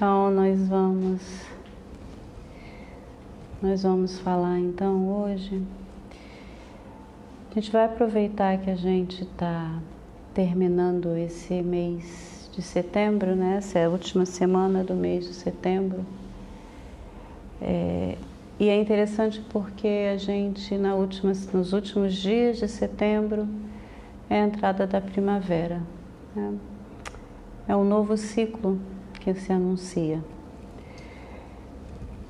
Então nós vamos nós vamos falar então hoje. A gente vai aproveitar que a gente está terminando esse mês de setembro, né? Essa é a última semana do mês de setembro. É, e é interessante porque a gente na última, nos últimos dias de setembro é a entrada da primavera. Né? É um novo ciclo que se anuncia.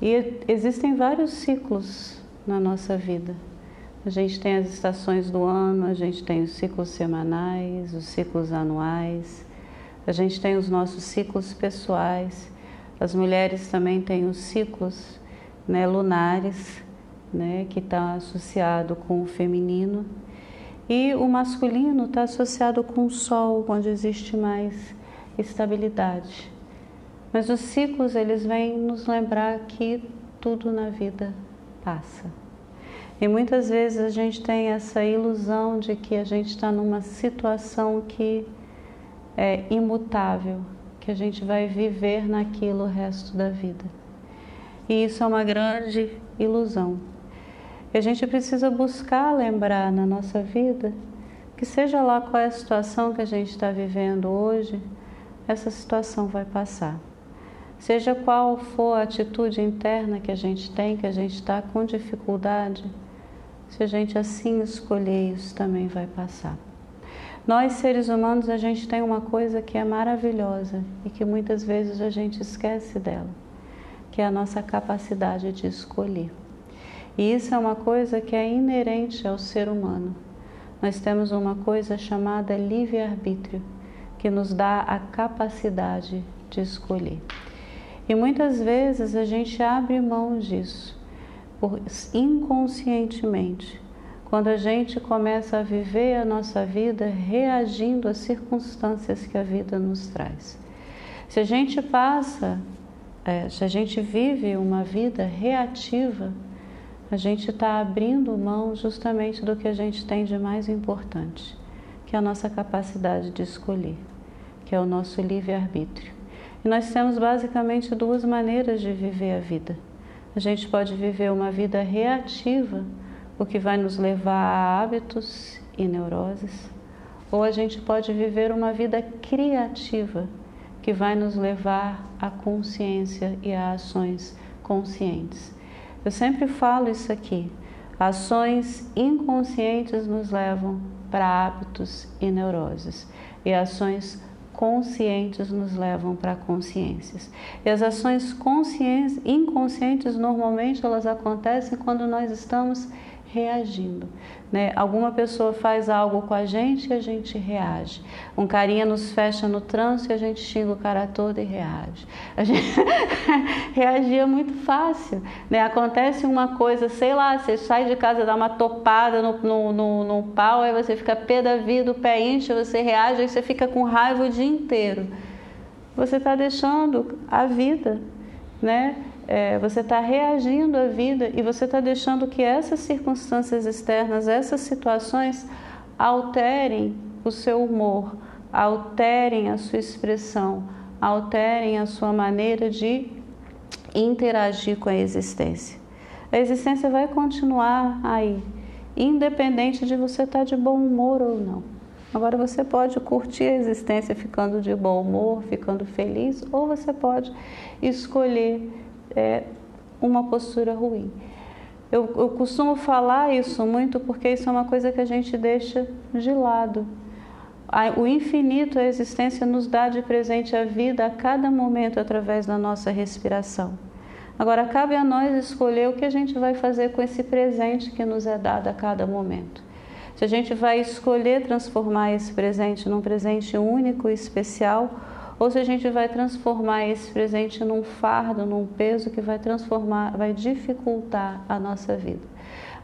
E existem vários ciclos na nossa vida. A gente tem as estações do ano, a gente tem os ciclos semanais, os ciclos anuais, a gente tem os nossos ciclos pessoais. As mulheres também têm os ciclos né, lunares, né, que está associado com o feminino. E o masculino está associado com o sol, onde existe mais estabilidade. Mas os ciclos, eles vêm nos lembrar que tudo na vida passa. E muitas vezes a gente tem essa ilusão de que a gente está numa situação que é imutável, que a gente vai viver naquilo o resto da vida. E isso é uma grande ilusão. E a gente precisa buscar lembrar na nossa vida que, seja lá qual é a situação que a gente está vivendo hoje, essa situação vai passar. Seja qual for a atitude interna que a gente tem, que a gente está com dificuldade, se a gente assim escolher, isso também vai passar. Nós, seres humanos, a gente tem uma coisa que é maravilhosa e que muitas vezes a gente esquece dela, que é a nossa capacidade de escolher. E isso é uma coisa que é inerente ao ser humano. Nós temos uma coisa chamada livre-arbítrio que nos dá a capacidade de escolher. E muitas vezes a gente abre mão disso por, inconscientemente, quando a gente começa a viver a nossa vida reagindo às circunstâncias que a vida nos traz. Se a gente passa, é, se a gente vive uma vida reativa, a gente está abrindo mão justamente do que a gente tem de mais importante, que é a nossa capacidade de escolher que é o nosso livre-arbítrio. E nós temos basicamente duas maneiras de viver a vida. A gente pode viver uma vida reativa, o que vai nos levar a hábitos e neuroses, ou a gente pode viver uma vida criativa, que vai nos levar à consciência e a ações conscientes. Eu sempre falo isso aqui. Ações inconscientes nos levam para hábitos e neuroses, e ações conscientes nos levam para consciências. E as ações inconscientes normalmente elas acontecem quando nós estamos reagindo. Né? Alguma pessoa faz algo com a gente e a gente reage. Um carinha nos fecha no trânsito e a gente xinga o cara todo e reage. A gente reagia muito fácil. Né? Acontece uma coisa, sei lá, você sai de casa, dá uma topada no, no, no, no pau, aí você fica pé da vida, o pé incha, você reage, aí você fica com raiva o dia inteiro. Você está deixando a vida, né? É, você está reagindo à vida e você está deixando que essas circunstâncias externas, essas situações, alterem o seu humor, alterem a sua expressão, alterem a sua maneira de interagir com a existência. A existência vai continuar aí, independente de você estar tá de bom humor ou não. Agora você pode curtir a existência ficando de bom humor, ficando feliz, ou você pode escolher é uma postura ruim. Eu, eu costumo falar isso muito porque isso é uma coisa que a gente deixa de lado. O infinito, a existência, nos dá de presente a vida a cada momento através da nossa respiração. Agora, cabe a nós escolher o que a gente vai fazer com esse presente que nos é dado a cada momento. Se a gente vai escolher transformar esse presente num presente único e especial, ou se a gente vai transformar esse presente num fardo, num peso que vai transformar, vai dificultar a nossa vida.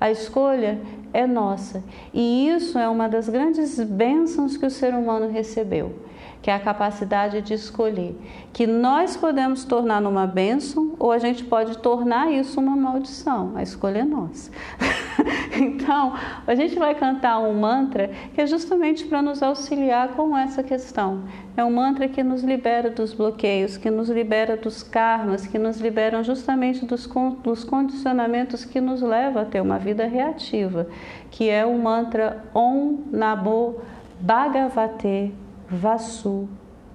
A escolha é nossa e isso é uma das grandes bênçãos que o ser humano recebeu. Que é a capacidade de escolher, que nós podemos tornar numa bênção ou a gente pode tornar isso uma maldição. A escolha é nossa. então, a gente vai cantar um mantra que é justamente para nos auxiliar com essa questão. É um mantra que nos libera dos bloqueios, que nos libera dos karmas, que nos liberam justamente dos, dos condicionamentos que nos levam a ter uma vida reativa, que é o mantra Om Namo Bhagavate Vasu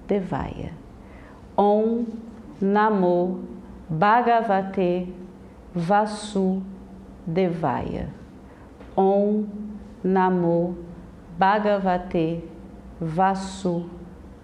Devaya. Om Namo Bhagavate Vasu Devaya. Om Namo Bhagavate Vasu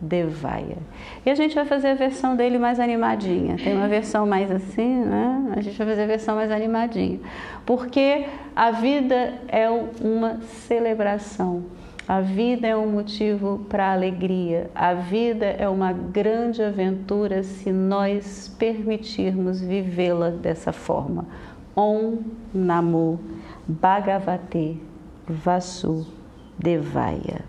Devaya. E a gente vai fazer a versão dele mais animadinha. Tem uma versão mais assim, né? A gente vai fazer a versão mais animadinha. Porque a vida é uma celebração. A vida é um motivo para alegria. A vida é uma grande aventura se nós permitirmos vivê-la dessa forma. Om Namo Bhagavate Vasu Devaya.